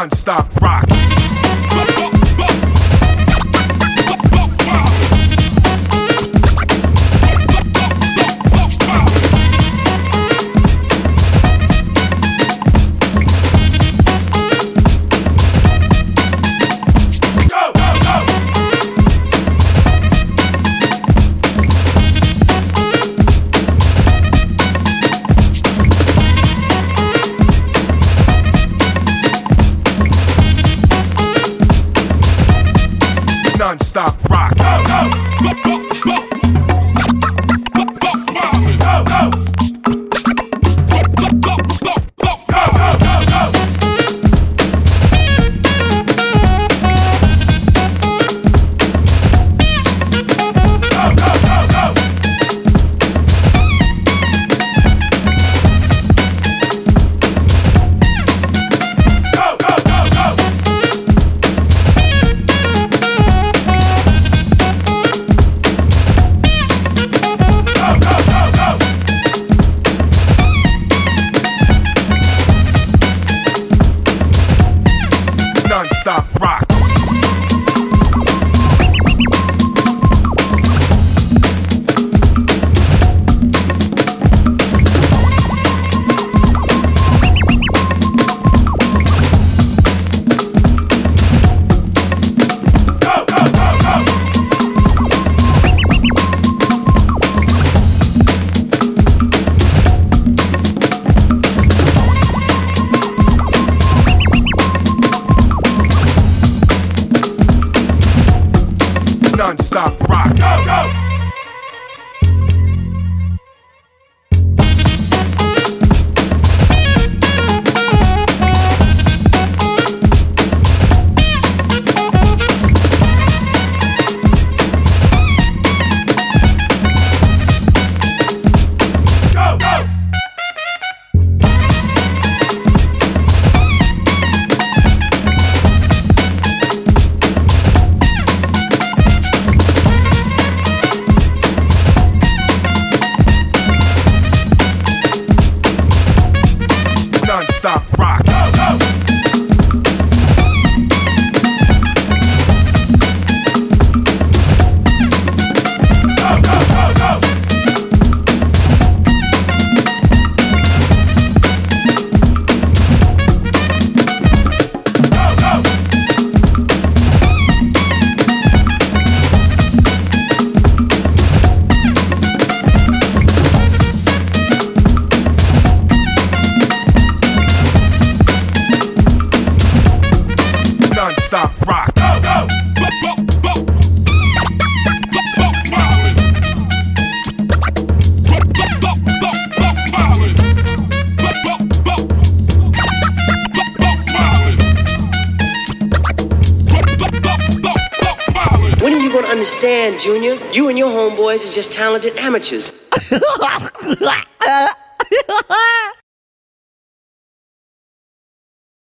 non-stop rock. stop rock. understand, Junior. You and your homeboys are just talented amateurs.